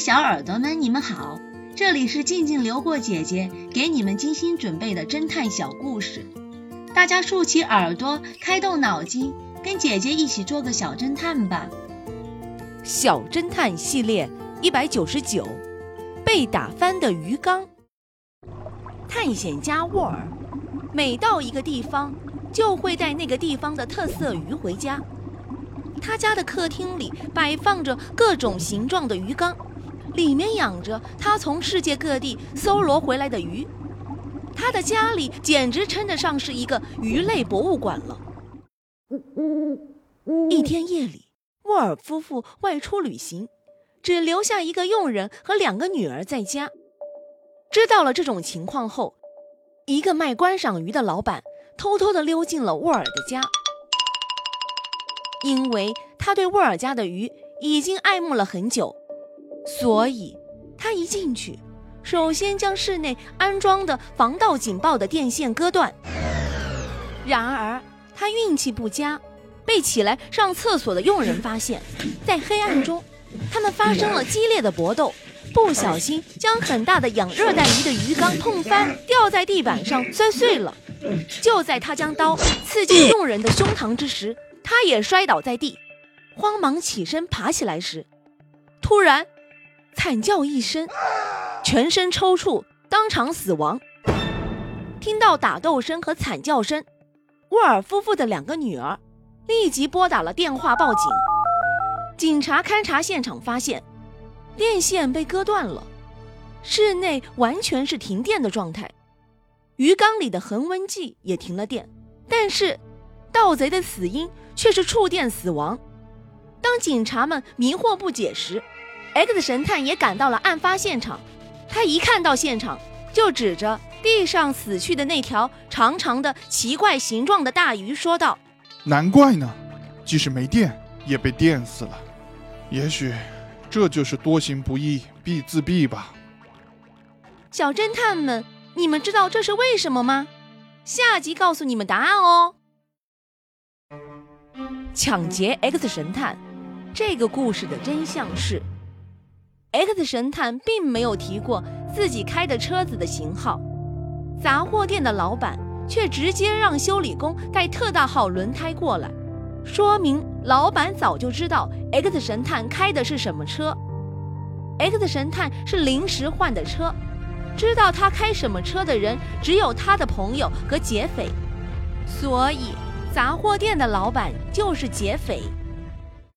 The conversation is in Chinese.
小耳朵们，你们好，这里是静静流过姐姐给你们精心准备的侦探小故事，大家竖起耳朵，开动脑筋，跟姐姐一起做个小侦探吧。小侦探系列一百九十九，被打翻的鱼缸。探险家沃尔每到一个地方，就会带那个地方的特色鱼回家。他家的客厅里摆放着各种形状的鱼缸，里面养着他从世界各地搜罗回来的鱼。他的家里简直称得上是一个鱼类博物馆了。一天夜里，沃尔夫妇外出旅行，只留下一个佣人和两个女儿在家。知道了这种情况后，一个卖观赏鱼的老板偷偷地溜进了沃尔的家。因为他对沃尔家的鱼已经爱慕了很久，所以他一进去，首先将室内安装的防盗警报的电线割断。然而他运气不佳，被起来上厕所的佣人发现，在黑暗中，他们发生了激烈的搏斗，不小心将很大的养热带鱼的鱼缸碰翻，掉在地板上摔碎了。就在他将刀刺进佣人的胸膛之时，他也摔倒在地，慌忙起身爬起来时，突然惨叫一声，全身抽搐，当场死亡。听到打斗声和惨叫声，沃尔夫妇的两个女儿立即拨打了电话报警。警察勘察现场发现，电线被割断了，室内完全是停电的状态，鱼缸里的恒温计也停了电，但是盗贼的死因。却是触电死亡。当警察们迷惑不解时，X 神探也赶到了案发现场。他一看到现场，就指着地上死去的那条长长的、奇怪形状的大鱼说道：“难怪呢，即使没电也被电死了。也许这就是多行不义必自毙吧。”小侦探们，你们知道这是为什么吗？下集告诉你们答案哦。抢劫 X 神探，这个故事的真相是，X 神探并没有提过自己开的车子的型号，杂货店的老板却直接让修理工带特大号轮胎过来，说明老板早就知道 X 神探开的是什么车。X 神探是临时换的车，知道他开什么车的人只有他的朋友和劫匪，所以。杂货店的老板就是劫匪。